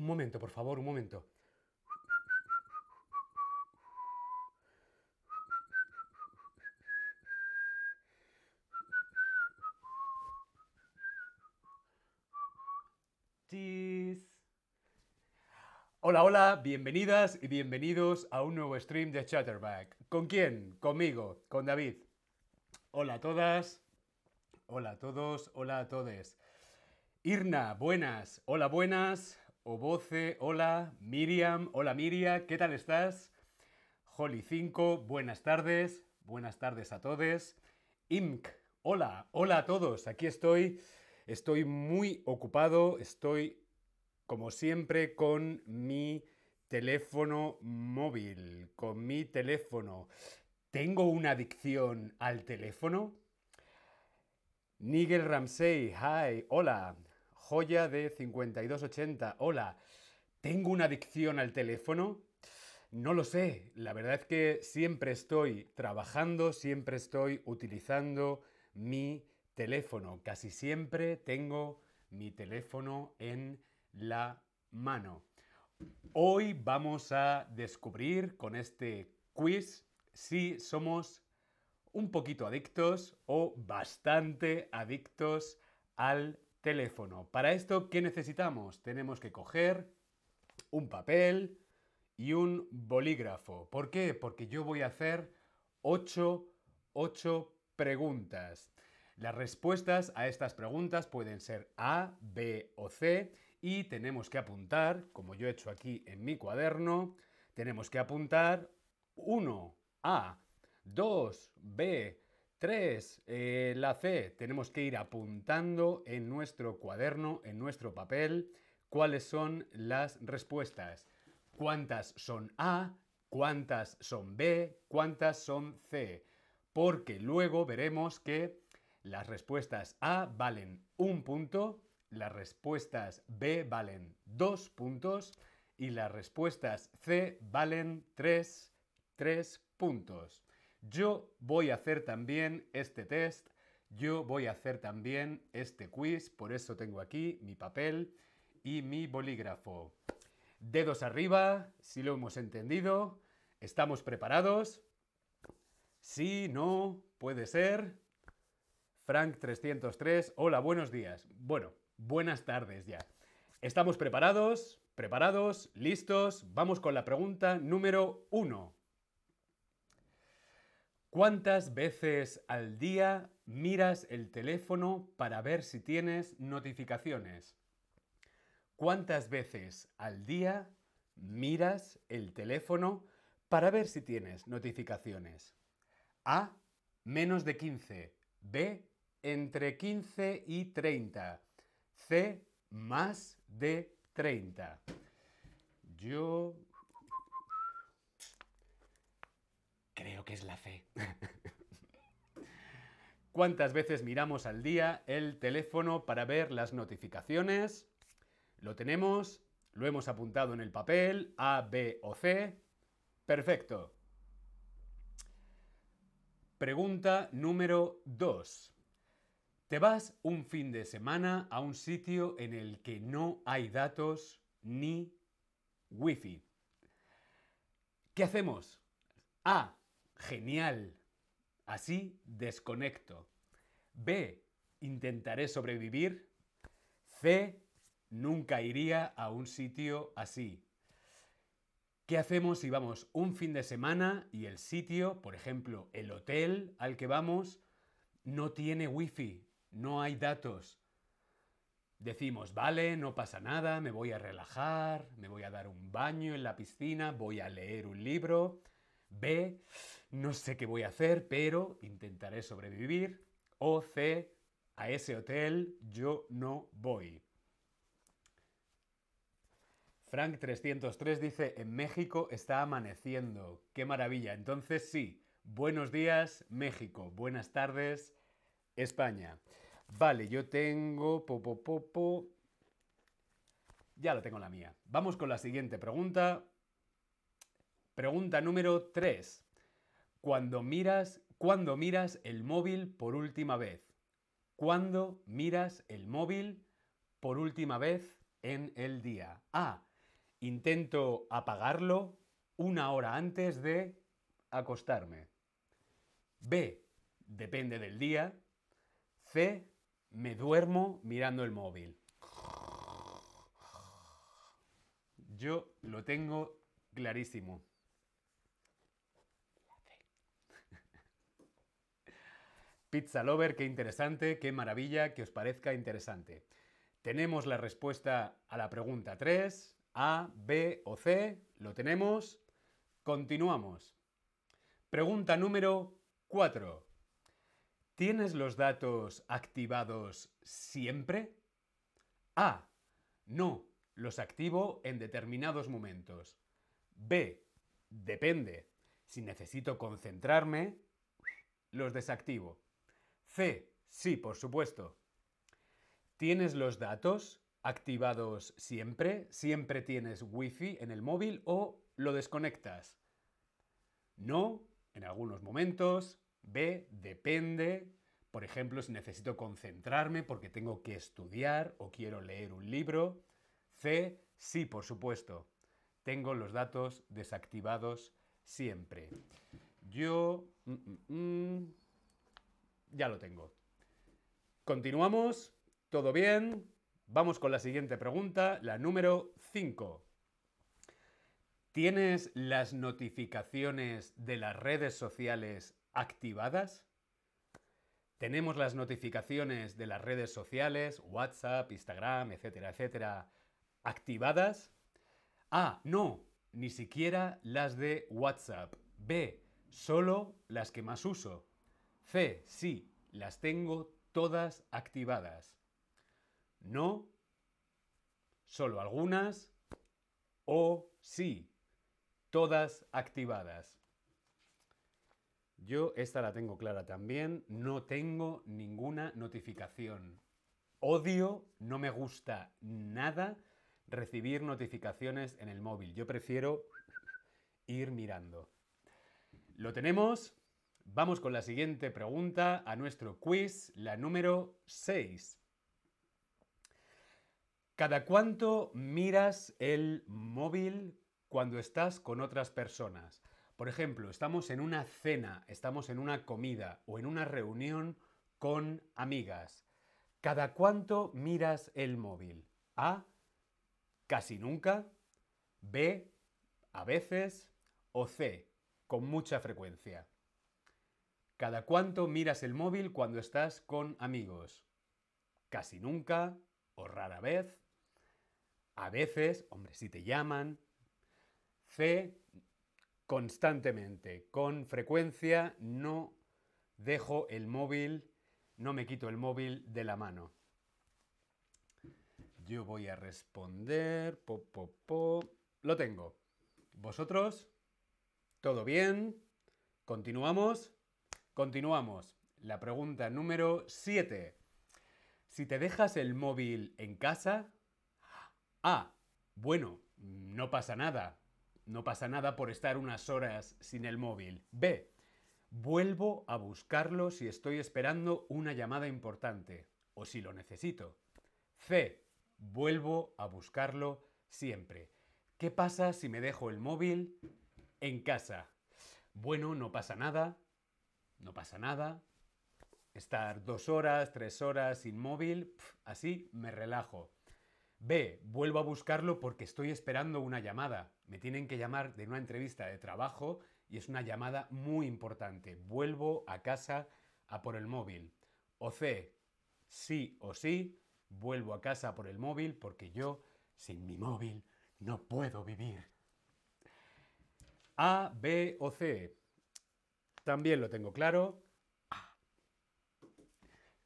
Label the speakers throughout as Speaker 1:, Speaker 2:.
Speaker 1: Un momento, por favor, un momento. Hola, hola, bienvenidas y bienvenidos a un nuevo stream de Chatterback. ¿Con quién? Conmigo, con David. Hola a todas, hola a todos, hola a todes. Irna, buenas, hola buenas, Oboce, hola, Miriam, hola Miria, ¿qué tal estás? Holly 5, buenas tardes, buenas tardes a todos. Imk, hola, hola a todos, aquí estoy, estoy muy ocupado, estoy como siempre con mi teléfono móvil, con mi teléfono. ¿Tengo una adicción al teléfono? Nigel Ramsey, hi, hola. Joya de 5280, hola. ¿Tengo una adicción al teléfono? No lo sé. La verdad es que siempre estoy trabajando, siempre estoy utilizando mi teléfono. Casi siempre tengo mi teléfono en la mano. Hoy vamos a descubrir con este quiz si somos un poquito adictos o bastante adictos al teléfono. Para esto, ¿qué necesitamos? Tenemos que coger un papel y un bolígrafo. ¿Por qué? Porque yo voy a hacer 8, 8 preguntas. Las respuestas a estas preguntas pueden ser A, B o C y tenemos que apuntar, como yo he hecho aquí en mi cuaderno, tenemos que apuntar 1, A, 2, B, 3, eh, la C. Tenemos que ir apuntando en nuestro cuaderno, en nuestro papel, cuáles son las respuestas. ¿Cuántas son A? ¿Cuántas son B? ¿Cuántas son C? Porque luego veremos que las respuestas A valen un punto, las respuestas B valen dos puntos y las respuestas C valen tres, tres puntos. Yo voy a hacer también este test, yo voy a hacer también este quiz, por eso tengo aquí mi papel y mi bolígrafo. Dedos arriba, si lo hemos entendido. ¿Estamos preparados? Sí, no, puede ser. Frank 303, hola, buenos días. Bueno, buenas tardes ya. ¿Estamos preparados? ¿Preparados? ¿Listos? Vamos con la pregunta número uno. ¿Cuántas veces al día miras el teléfono para ver si tienes notificaciones? ¿Cuántas veces al día miras el teléfono para ver si tienes notificaciones? A. Menos de 15. B. Entre 15 y 30. C. Más de 30. Yo es la C. ¿Cuántas veces miramos al día el teléfono para ver las notificaciones? Lo tenemos, lo hemos apuntado en el papel, A, B o C. Perfecto. Pregunta número 2. Te vas un fin de semana a un sitio en el que no hay datos ni wifi. ¿Qué hacemos? A. Genial. Así desconecto. B. Intentaré sobrevivir. C. Nunca iría a un sitio así. ¿Qué hacemos si vamos un fin de semana y el sitio, por ejemplo, el hotel al que vamos, no tiene wifi, no hay datos? Decimos, vale, no pasa nada, me voy a relajar, me voy a dar un baño en la piscina, voy a leer un libro. B, no sé qué voy a hacer, pero intentaré sobrevivir. O C, a ese hotel yo no voy. Frank 303 dice, en México está amaneciendo. Qué maravilla. Entonces sí, buenos días México, buenas tardes España. Vale, yo tengo... Po, Ya lo tengo la mía. Vamos con la siguiente pregunta. Pregunta número 3. Cuando miras, ¿cuándo miras el móvil por última vez? ¿Cuándo miras el móvil por última vez en el día? A. intento apagarlo una hora antes de acostarme. B, depende del día. C, me duermo mirando el móvil. Yo lo tengo clarísimo. Pizza Lover, qué interesante, qué maravilla, que os parezca interesante. Tenemos la respuesta a la pregunta 3, A, B o C, lo tenemos. Continuamos. Pregunta número 4. ¿Tienes los datos activados siempre? A. No, los activo en determinados momentos. B. Depende. Si necesito concentrarme, los desactivo. C. Sí, por supuesto. ¿Tienes los datos activados siempre? ¿Siempre tienes wifi en el móvil o lo desconectas? No, en algunos momentos. B, depende. Por ejemplo, si necesito concentrarme porque tengo que estudiar o quiero leer un libro. C, sí, por supuesto. Tengo los datos desactivados siempre. Yo... Mm, mm, mm, ya lo tengo. Continuamos. ¿Todo bien? Vamos con la siguiente pregunta, la número 5. ¿Tienes las notificaciones de las redes sociales activadas? ¿Tenemos las notificaciones de las redes sociales, WhatsApp, Instagram, etcétera, etcétera, activadas? A. No, ni siquiera las de WhatsApp. B. Solo las que más uso. C. Sí, las tengo todas activadas. No, solo algunas. O sí, todas activadas. Yo esta la tengo clara también. No tengo ninguna notificación. Odio, no me gusta nada recibir notificaciones en el móvil. Yo prefiero ir mirando. ¿Lo tenemos? Vamos con la siguiente pregunta a nuestro quiz, la número 6. ¿Cada cuánto miras el móvil cuando estás con otras personas. Por ejemplo, estamos en una cena, estamos en una comida o en una reunión con amigas. ¿Cada cuánto miras el móvil? A. Casi nunca. B. A veces. O C. Con mucha frecuencia. ¿Cada cuánto miras el móvil cuando estás con amigos? Casi nunca o rara vez. A veces, hombre, si te llaman, C, constantemente, con frecuencia, no dejo el móvil, no me quito el móvil de la mano. Yo voy a responder, po, po, lo tengo. ¿Vosotros? ¿Todo bien? ¿Continuamos? Continuamos. La pregunta número 7. Si te dejas el móvil en casa... Ah, bueno, no pasa nada. No pasa nada por estar unas horas sin el móvil. B. Vuelvo a buscarlo si estoy esperando una llamada importante o si lo necesito. C. Vuelvo a buscarlo siempre. ¿Qué pasa si me dejo el móvil en casa? Bueno, no pasa nada. No pasa nada. Estar dos horas, tres horas sin móvil, así me relajo. B, vuelvo a buscarlo porque estoy esperando una llamada. Me tienen que llamar de una entrevista de trabajo y es una llamada muy importante. Vuelvo a casa a por el móvil. O C, sí o sí, vuelvo a casa por el móvil porque yo, sin mi móvil, no puedo vivir. A, B o C. También lo tengo claro.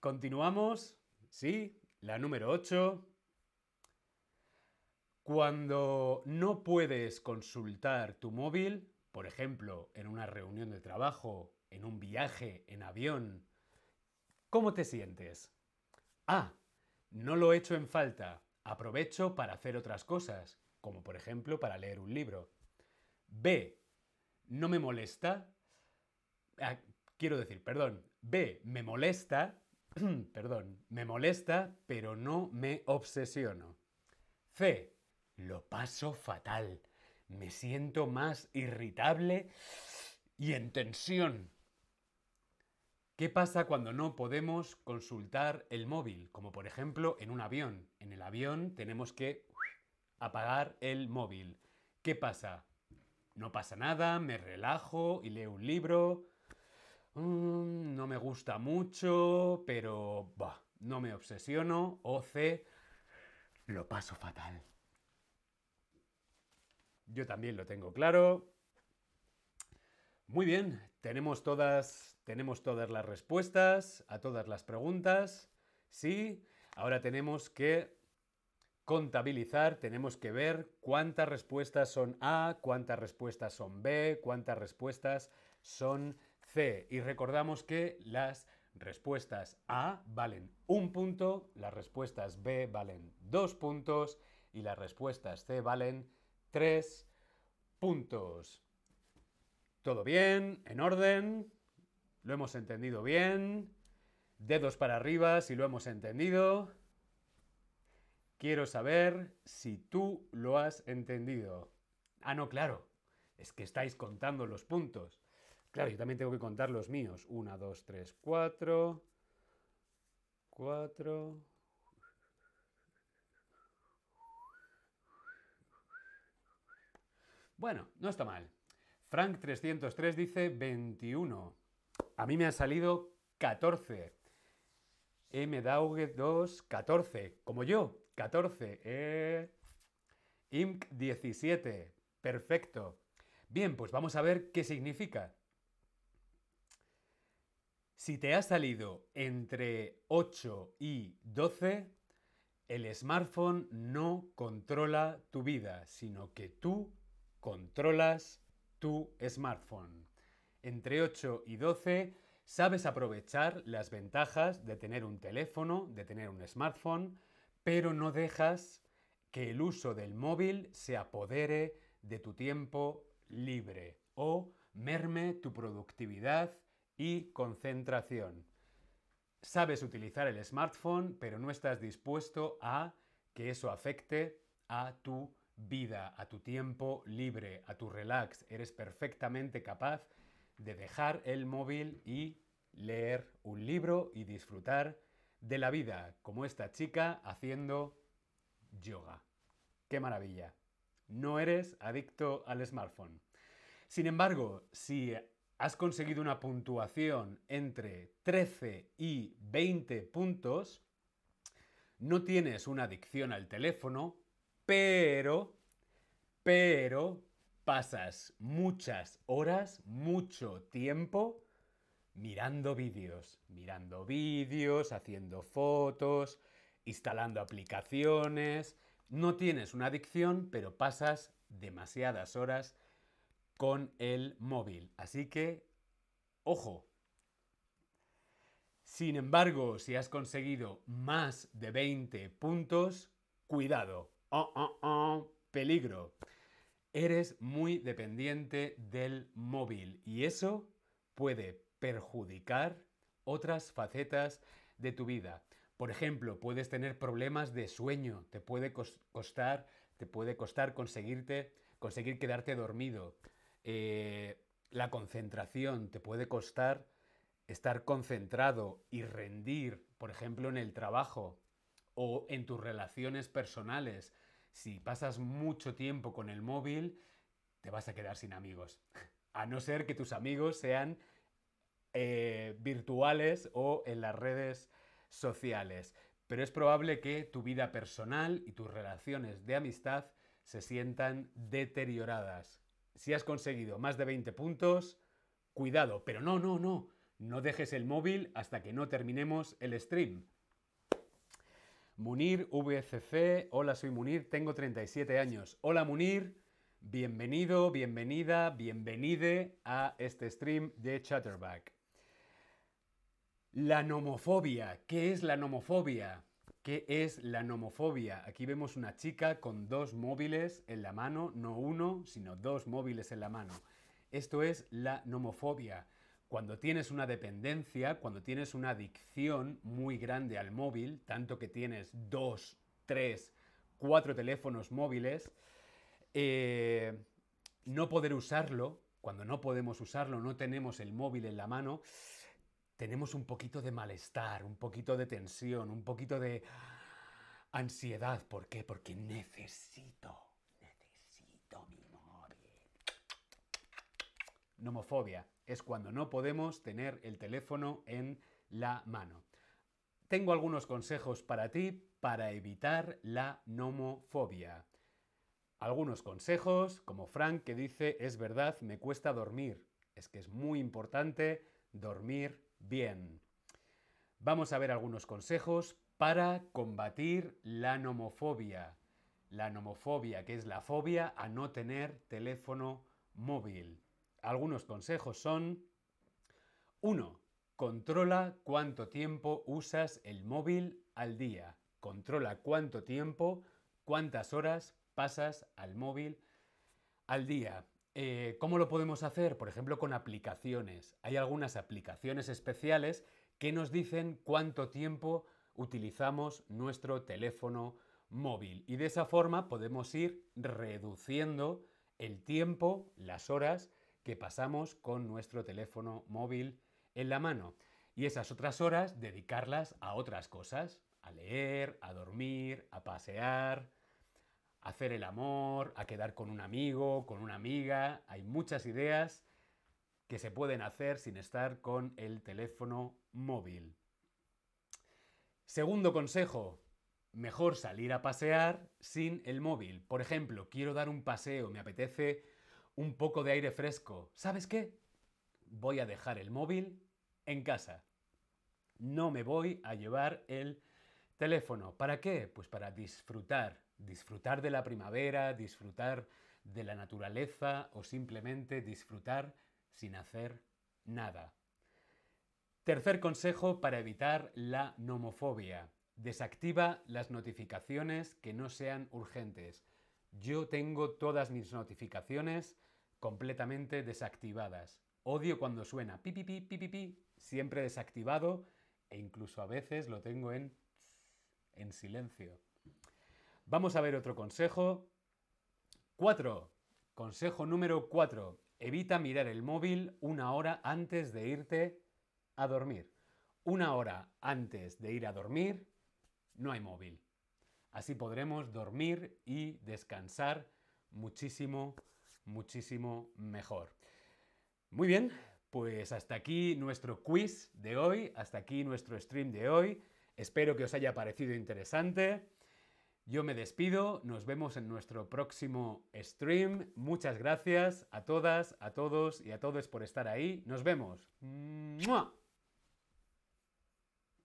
Speaker 1: Continuamos. Sí, la número 8. Cuando no puedes consultar tu móvil, por ejemplo, en una reunión de trabajo, en un viaje, en avión, ¿cómo te sientes? A. No lo echo en falta. Aprovecho para hacer otras cosas, como por ejemplo para leer un libro. B. No me molesta. Ah, quiero decir, perdón. B. Me molesta. perdón. Me molesta, pero no me obsesiono. C lo paso fatal. Me siento más irritable y en tensión. ¿Qué pasa cuando no podemos consultar el móvil? Como por ejemplo en un avión. En el avión tenemos que apagar el móvil. ¿Qué pasa? No pasa nada, me relajo y leo un libro. Mm, no me gusta mucho, pero no me obsesiono. O C, lo paso fatal. Yo también lo tengo claro. Muy bien, tenemos todas, tenemos todas las respuestas a todas las preguntas. Sí, ahora tenemos que contabilizar, tenemos que ver cuántas respuestas son A, cuántas respuestas son B, cuántas respuestas son C. Y recordamos que las respuestas A valen un punto, las respuestas B valen dos puntos y las respuestas C valen tres puntos. ¿Todo bien? ¿En orden? ¿Lo hemos entendido bien? Dedos para arriba si lo hemos entendido. Quiero saber si tú lo has entendido. Ah, no, claro. Es que estáis contando los puntos. Claro, yo también tengo que contar los míos. Una, dos, tres, cuatro. Cuatro. Bueno, no está mal. Frank303 dice 21. A mí me ha salido 14. M. Dauge 2, 14. Como yo, 14. Eh. Imc 17. Perfecto. Bien, pues vamos a ver qué significa. Si te ha salido entre 8 y 12, el smartphone no controla tu vida, sino que tú controlas tu smartphone. Entre 8 y 12, sabes aprovechar las ventajas de tener un teléfono, de tener un smartphone, pero no dejas que el uso del móvil se apodere de tu tiempo libre o merme tu productividad y concentración. Sabes utilizar el smartphone, pero no estás dispuesto a que eso afecte a tu vida, a tu tiempo libre, a tu relax. Eres perfectamente capaz de dejar el móvil y leer un libro y disfrutar de la vida, como esta chica haciendo yoga. ¡Qué maravilla! No eres adicto al smartphone. Sin embargo, si has conseguido una puntuación entre 13 y 20 puntos, no tienes una adicción al teléfono, pero, pero pasas muchas horas, mucho tiempo mirando vídeos, mirando vídeos, haciendo fotos, instalando aplicaciones. No tienes una adicción, pero pasas demasiadas horas con el móvil. Así que, ojo. Sin embargo, si has conseguido más de 20 puntos, cuidado. Oh, oh, oh, peligro. Eres muy dependiente del móvil y eso puede perjudicar otras facetas de tu vida. Por ejemplo, puedes tener problemas de sueño, te puede costar, te puede costar conseguirte, conseguir quedarte dormido, eh, la concentración, te puede costar estar concentrado y rendir, por ejemplo, en el trabajo o en tus relaciones personales. Si pasas mucho tiempo con el móvil, te vas a quedar sin amigos. A no ser que tus amigos sean eh, virtuales o en las redes sociales. Pero es probable que tu vida personal y tus relaciones de amistad se sientan deterioradas si has conseguido más de 20 puntos, cuidado, pero no, no, no, no dejes el móvil hasta que no terminemos el stream. Munir VCC, hola, soy Munir, tengo 37 años. Hola Munir, bienvenido, bienvenida, bienvenide a este stream de Chatterback. La nomofobia, ¿qué es la nomofobia? ¿Qué es la nomofobia? Aquí vemos una chica con dos móviles en la mano, no uno, sino dos móviles en la mano. Esto es la nomofobia. Cuando tienes una dependencia, cuando tienes una adicción muy grande al móvil, tanto que tienes dos, tres, cuatro teléfonos móviles, eh, no poder usarlo, cuando no podemos usarlo, no tenemos el móvil en la mano, tenemos un poquito de malestar, un poquito de tensión, un poquito de ansiedad. ¿Por qué? Porque necesito, necesito mi móvil. Nomofobia es cuando no podemos tener el teléfono en la mano. Tengo algunos consejos para ti para evitar la nomofobia. Algunos consejos, como Frank que dice, es verdad, me cuesta dormir. Es que es muy importante dormir bien. Vamos a ver algunos consejos para combatir la nomofobia. La nomofobia, que es la fobia a no tener teléfono móvil. Algunos consejos son 1. Controla cuánto tiempo usas el móvil al día. Controla cuánto tiempo, cuántas horas pasas al móvil al día. Eh, ¿Cómo lo podemos hacer? Por ejemplo, con aplicaciones. Hay algunas aplicaciones especiales que nos dicen cuánto tiempo utilizamos nuestro teléfono móvil. Y de esa forma podemos ir reduciendo el tiempo, las horas que pasamos con nuestro teléfono móvil en la mano. Y esas otras horas dedicarlas a otras cosas, a leer, a dormir, a pasear, hacer el amor, a quedar con un amigo, con una amiga. Hay muchas ideas que se pueden hacer sin estar con el teléfono móvil. Segundo consejo, mejor salir a pasear sin el móvil. Por ejemplo, quiero dar un paseo, me apetece un poco de aire fresco. ¿Sabes qué? Voy a dejar el móvil en casa. No me voy a llevar el teléfono. ¿Para qué? Pues para disfrutar. Disfrutar de la primavera, disfrutar de la naturaleza o simplemente disfrutar sin hacer nada. Tercer consejo para evitar la nomofobia. Desactiva las notificaciones que no sean urgentes. Yo tengo todas mis notificaciones completamente desactivadas. Odio cuando suena pi, pi, siempre desactivado e incluso a veces lo tengo en, en silencio. Vamos a ver otro consejo. 4. Consejo número 4. Evita mirar el móvil una hora antes de irte a dormir. Una hora antes de ir a dormir no hay móvil. Así podremos dormir y descansar muchísimo, muchísimo mejor. Muy bien, pues hasta aquí nuestro quiz de hoy, hasta aquí nuestro stream de hoy. Espero que os haya parecido interesante. Yo me despido, nos vemos en nuestro próximo stream. Muchas gracias a todas, a todos y a todos por estar ahí. Nos vemos.